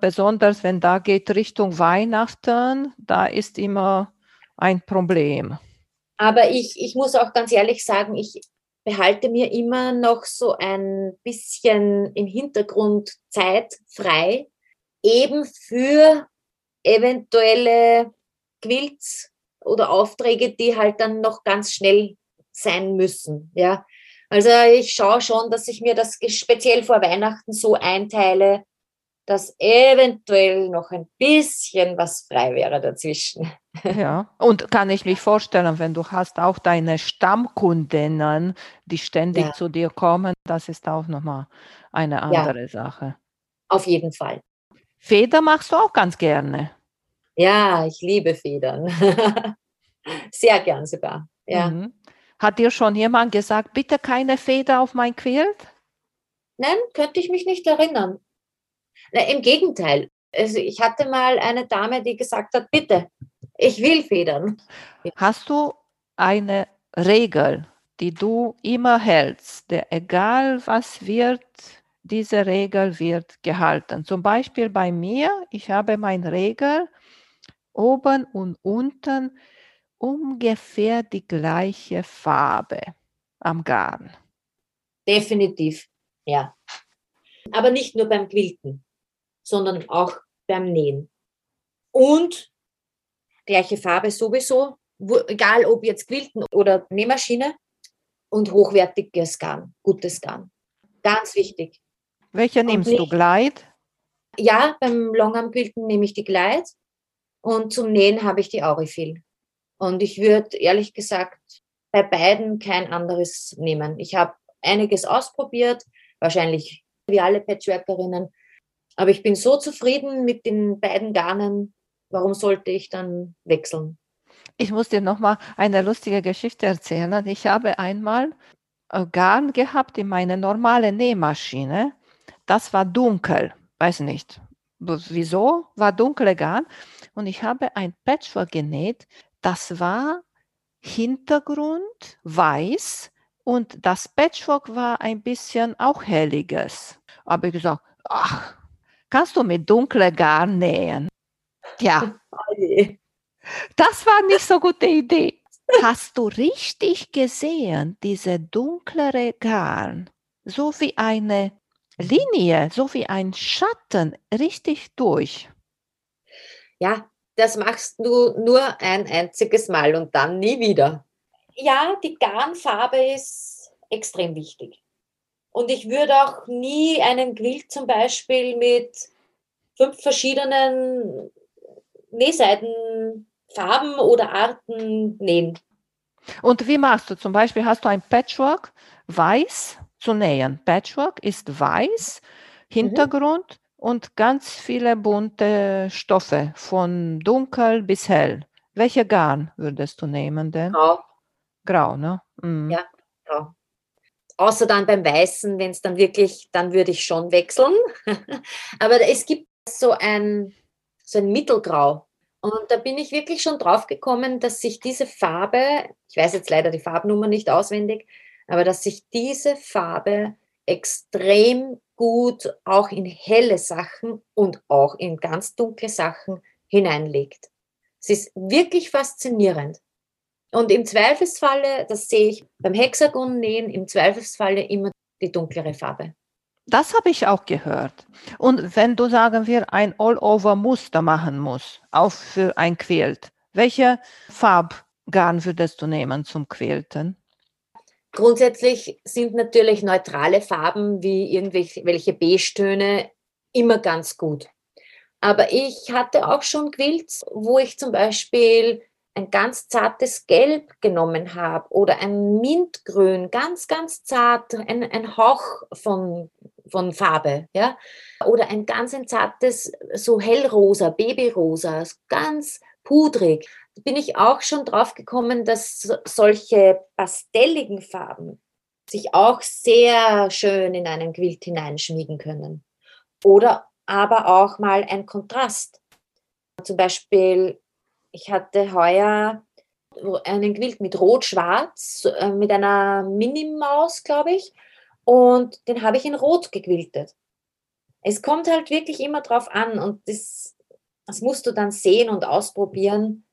besonders wenn da geht Richtung Weihnachten, da ist immer ein Problem. Aber ich, ich muss auch ganz ehrlich sagen, ich behalte mir immer noch so ein bisschen im Hintergrund Zeit frei, eben für eventuelle Quilts oder Aufträge, die halt dann noch ganz schnell sein müssen. Ja, also ich schaue schon, dass ich mir das speziell vor Weihnachten so einteile, dass eventuell noch ein bisschen was frei wäre dazwischen. Ja, und kann ich mich vorstellen, wenn du hast auch deine Stammkundinnen, die ständig Ja. zu dir kommen, das ist auch nochmal eine andere Sache. Auf jeden Fall. Feder machst du auch ganz gerne. Ja, ich liebe Federn. Sehr gern sogar. Ja. Mhm. Hat dir schon jemand gesagt, bitte keine Feder auf mein Quilt? Nein, könnte ich mich nicht erinnern. Na, Im Gegenteil. Also ich hatte mal eine Dame, die gesagt hat, bitte, ich will Federn. Hast du eine Regel, die du immer hältst, der egal was wird, diese Regel wird gehalten? Zum Beispiel bei mir, ich habe meine Regel, oben und unten ungefähr die gleiche Farbe am Garn. Definitiv, ja. Aber nicht nur beim Quilten, sondern auch beim Nähen. Und gleiche Farbe sowieso, egal ob jetzt Quilten oder Nähmaschine und hochwertiges Garn, gutes Garn. Ganz wichtig. Welche nimmst du? nicht- Gleit? Ja, beim Longarm-Quilten nehme ich die Glide und zum Nähen habe ich die Aurifil. Und ich würde ehrlich gesagt bei beiden kein anderes nehmen. Ich habe einiges ausprobiert, wahrscheinlich wie alle Patchworkerinnen, aber ich bin so zufrieden mit den beiden Garnen. Warum sollte ich dann wechseln? Ich muss dir noch mal eine lustige Geschichte erzählen. Ich habe einmal Garn gehabt in meiner normalen Nähmaschine. Das war dunkel, weiß nicht wieso, war dunkle Garn. Und ich habe ein Patchwork genäht. Das war Hintergrund weiß und das Patchwork war ein bisschen auch helliges. Habe ich gesagt, ach, kannst du mit dunkle Garn nähen? Ja, das war nicht so gute Idee. Hast du richtig gesehen, diese dunklere Garn, so wie eine Linie, so wie ein Schatten, richtig durch. Ja, das machst du nur ein einziges Mal und dann nie wieder. Ja, die Garnfarbe ist extrem wichtig. Und ich würde auch nie einen Quilt zum Beispiel mit fünf verschiedenen Nähseidenfarben oder Arten nähen. Und wie machst du zum Beispiel, hast du ein Patchwork weiß zu nähen. Patchwork ist weiß, Hintergrund und ganz viele bunte Stoffe, von dunkel bis hell. Welche Garn würdest du nehmen denn? Grau. Grau, ne? Mhm. Ja. Grau. Außer dann beim Weißen, wenn es dann wirklich, dann würde ich schon wechseln. Aber es gibt so ein, so ein Mittelgrau. Und da bin ich wirklich schon drauf gekommen, dass sich diese Farbe, ich weiß jetzt leider die Farbnummer nicht auswendig, aber dass sich diese Farbe extrem gut auch in helle Sachen und auch in ganz dunkle Sachen hineinlegt. Es ist wirklich faszinierend. Und im Zweifelsfalle, das sehe ich beim Hexagon-Nähen, im Zweifelsfalle immer die dunklere Farbe. Das habe ich auch gehört. Und wenn du, sagen wir, ein All-Over-Muster machen musst, auch für ein Quilt, welche Farbgarn würdest du nehmen zum Quilten? Grundsätzlich sind natürlich neutrale Farben wie irgendwelche Beige-Töne immer ganz gut. Aber ich hatte auch schon Quilts, wo ich zum Beispiel ein ganz zartes Gelb genommen habe oder ein Mintgrün, ganz, ganz zart, ein, ein Hauch von, von Farbe, ja, oder ein ganz ein zartes, so hellrosa, Babyrosa, ganz pudrig, bin ich auch schon drauf gekommen, dass solche pastelligen Farben sich auch sehr schön in einen Quilt hineinschmiegen können. Oder aber auch mal ein Kontrast. Zum Beispiel ich hatte heuer einen Quilt mit Rot-Schwarz, äh, mit einer Minimaus, glaube ich, und den habe ich in Rot gequiltet. Es kommt halt wirklich immer drauf an und das, das musst du dann sehen und ausprobieren,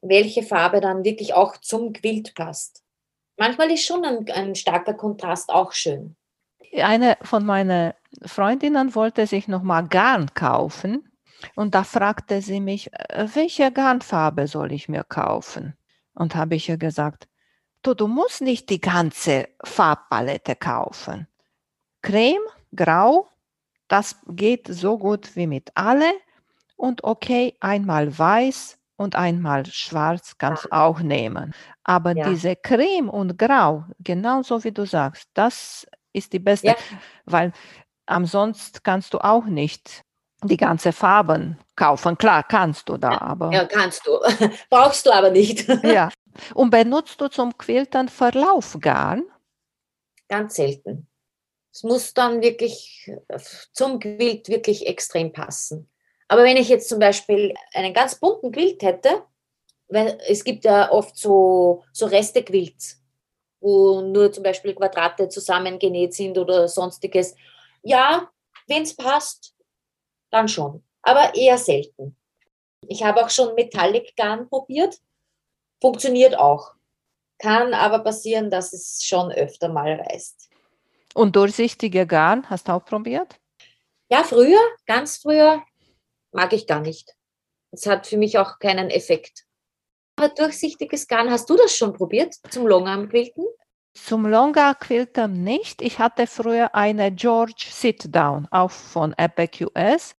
welche Farbe dann wirklich auch zum Quilt passt. Manchmal ist schon ein, ein starker Kontrast auch schön. Eine von meinen Freundinnen wollte sich nochmal Garn kaufen und da fragte sie mich, äh, welche Garnfarbe soll ich mir kaufen? Und habe ich ihr gesagt, du, du musst nicht die ganze Farbpalette kaufen. Creme, Grau, das geht so gut wie mit alle. Und okay, einmal weiß und einmal schwarz kannst du auch nehmen. Aber ja. diese Creme und Grau, genauso wie du sagst, das ist die beste, ja. weil ansonsten kannst du auch nicht die ganze Farben kaufen. Klar, kannst du da, aber. Ja, kannst du. Brauchst du aber nicht. ja. Und benutzt du zum Quiltern Verlaufgarn? Ganz selten. Es muss dann wirklich zum Quilt wirklich extrem passen. Aber wenn ich jetzt zum Beispiel einen ganz bunten Quilt hätte, weil es gibt ja oft so, so Reste-Quilts, wo nur zum Beispiel Quadrate zusammengenäht sind oder sonstiges. Ja, wenn es passt, dann schon, aber eher selten. Ich habe auch schon Metallic Garn probiert, funktioniert auch. Kann aber passieren, dass es schon öfter mal reißt. Und durchsichtige Garn hast du auch probiert? Ja, früher, ganz früher, mag ich gar nicht. Es hat für mich auch keinen Effekt. Aber durchsichtiges Garn, hast du das schon probiert zum Longarm-Quilten? Zum Longarm-Quilten nicht. Ich hatte früher eine George Sit-Down, auch von Epic US.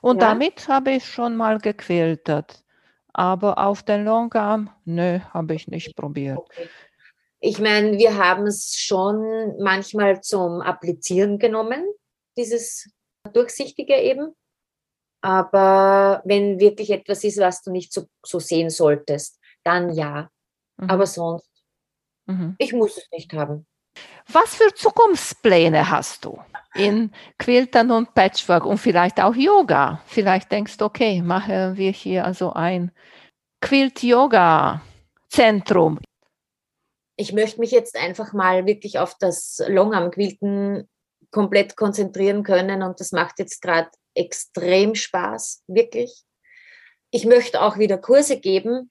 Und ja. damit habe ich schon mal gequiltet. Aber auf den Longarm, nö, habe ich nicht probiert. Okay. Ich meine, wir haben es schon manchmal zum Applizieren genommen, dieses Durchsichtige eben. Aber wenn wirklich etwas ist, was du nicht so, so sehen solltest, dann ja. Mhm. Aber sonst, mhm. ich muss es nicht haben. Was für Zukunftspläne hast du in Quiltern und Patchwork und vielleicht auch Yoga? Vielleicht denkst du, okay, machen wir hier also ein Quilt-Yoga-Zentrum. Ich möchte mich jetzt einfach mal wirklich auf das Longarm-Quilten komplett konzentrieren können und das macht jetzt gerade extrem Spaß, wirklich. Ich möchte auch wieder Kurse geben,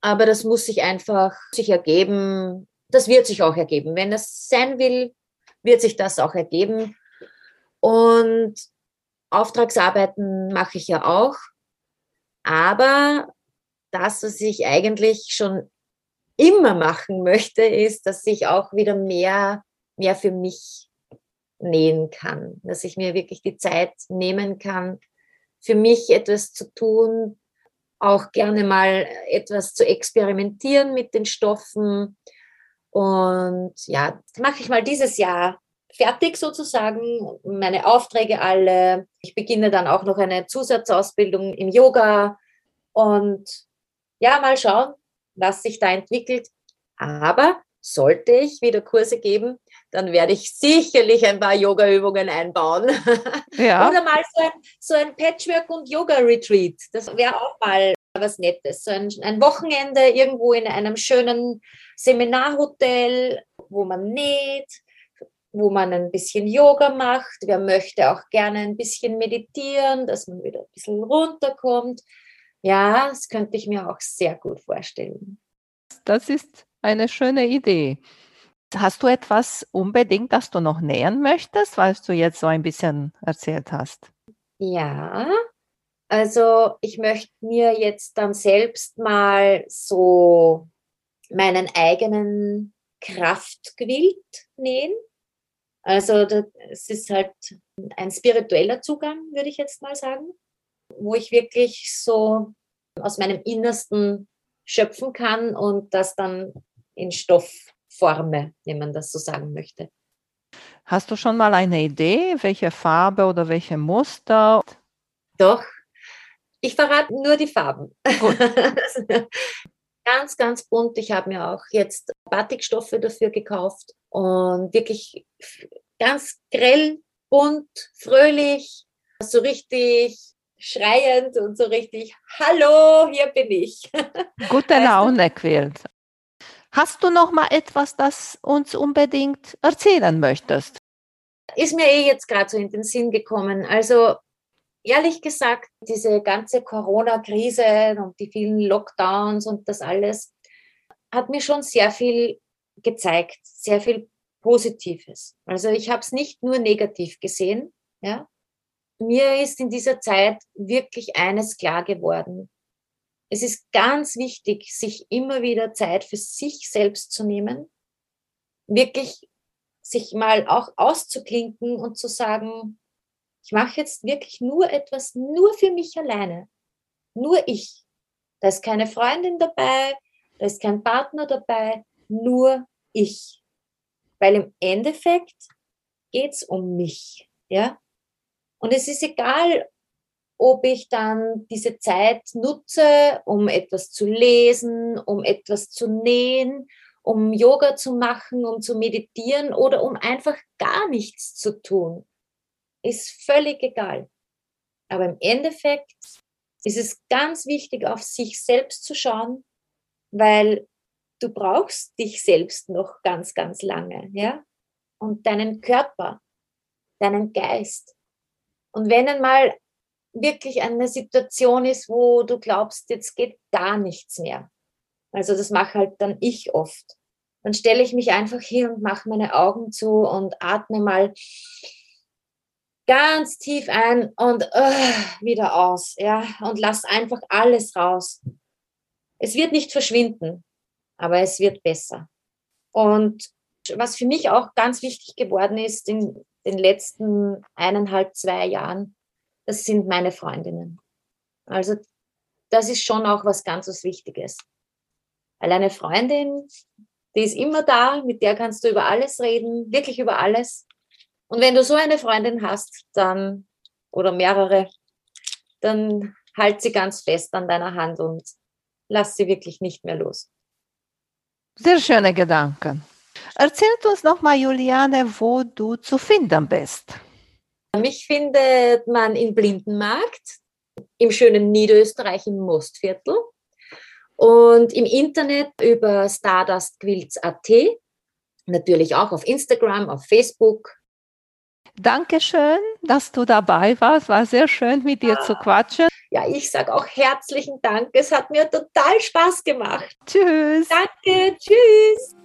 aber das muss sich einfach sich ergeben, das wird sich auch ergeben. Wenn es sein will, wird sich das auch ergeben. Und Auftragsarbeiten mache ich ja auch. Aber das, was ich eigentlich schon immer machen möchte, ist, dass ich auch wieder mehr, mehr für mich nähen kann. Dass ich mir wirklich die Zeit nehmen kann, für mich etwas zu tun, auch gerne mal etwas zu experimentieren mit den Stoffen, und ja, mache ich mal dieses Jahr fertig sozusagen, meine Aufträge alle. Ich beginne dann auch noch eine Zusatzausbildung im Yoga und ja, mal schauen, was sich da entwickelt. Aber sollte ich wieder Kurse geben, dann werde ich sicherlich ein paar Yoga-Übungen einbauen. Ja. Oder mal so ein, so ein Patchwork- und Yoga-Retreat. Das wäre auch mal was Nettes. So ein, ein, Wochenende irgendwo in einem schönen Seminarhotel, wo man näht, wo man ein bisschen Yoga macht. Wer möchte auch gerne ein bisschen meditieren, dass man wieder ein bisschen runterkommt. Ja, das könnte ich mir auch sehr gut vorstellen. Das ist eine schöne Idee. Hast du etwas unbedingt, das du noch nähern möchtest, weil du jetzt so ein bisschen erzählt hast? Ja, also ich möchte mir jetzt dann selbst mal so meinen eigenen Kraftgewild nähen. Also es ist halt ein spiritueller Zugang, würde ich jetzt mal sagen, wo ich wirklich so aus meinem Innersten schöpfen kann und das dann in Stoff forme, wenn man das so sagen möchte. Hast du schon mal eine Idee, welche Farbe oder welche Muster? Doch, ich verrate nur die Farben. ganz, ganz bunt. Ich habe mir auch jetzt Batikstoffe dafür gekauft und wirklich ganz grell, bunt, fröhlich, so richtig schreiend und so richtig, hallo, hier bin ich. Gute Laune quält. Hast du noch mal etwas, das uns unbedingt erzählen möchtest? Ist mir eh jetzt gerade so in den Sinn gekommen. Also ehrlich gesagt, diese ganze Corona-Krise und die vielen Lockdowns und das alles hat mir schon sehr viel gezeigt, sehr viel Positives. Also ich habe es nicht nur negativ gesehen. Ja. Mir ist in dieser Zeit wirklich eines klar geworden es ist ganz wichtig, sich immer wieder Zeit für sich selbst zu nehmen, wirklich sich mal auch auszuklinken und zu sagen, ich mache jetzt wirklich nur etwas nur für mich alleine. Nur ich. Da ist keine Freundin dabei, da ist kein Partner dabei, nur ich. Weil im Endeffekt geht es um mich. Ja? Und es ist egal, ob ich dann diese Zeit nutze, um etwas zu lesen, um etwas zu nähen, um Yoga zu machen, um zu meditieren oder um einfach gar nichts zu tun. Ist völlig egal. Aber im Endeffekt ist es ganz wichtig, auf sich selbst zu schauen, weil du brauchst dich selbst noch ganz, ganz lange, ja? Und deinen Körper, deinen Geist. Und wenn einmal wirklich eine Situation ist, wo du glaubst, jetzt geht gar nichts mehr. Also das mache halt dann ich oft. Dann stelle ich mich einfach hier und mache meine Augen zu und atme mal ganz tief ein und uh, wieder aus, ja, und lass einfach alles raus. Es wird nicht verschwinden, aber es wird besser. Und was für mich auch ganz wichtig geworden ist in den letzten eineinhalb, zwei Jahren, das sind meine Freundinnen. Also das ist schon auch was ganz was Wichtiges. Weil eine Freundin, die ist immer da, mit der kannst du über alles reden, wirklich über alles. Und wenn du so eine Freundin hast, dann, oder mehrere, dann halt sie ganz fest an deiner Hand und lass sie wirklich nicht mehr los. Sehr schöne Gedanken. Erzählt uns nochmal, Juliane, wo du zu finden bist. Mich findet man in Blindenmarkt, im schönen Niederösterreich im Mostviertel und im Internet über stardustquilts.at, natürlich auch auf Instagram, auf Facebook. Dankeschön, dass du dabei warst. War sehr schön, mit dir ja. zu quatschen. Ja, ich sage auch herzlichen Dank. Es hat mir total Spaß gemacht. Tschüss. Danke, tschüss.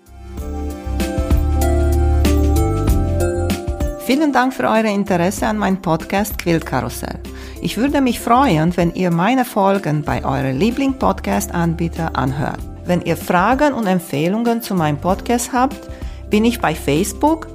Vielen Dank für euer Interesse an meinem Podcast Quiltkarussell. Ich würde mich freuen, wenn ihr meine Folgen bei eurem Liebling-Podcast-Anbieter anhört. Wenn ihr Fragen und Empfehlungen zu meinem Podcast habt, bin ich bei Facebook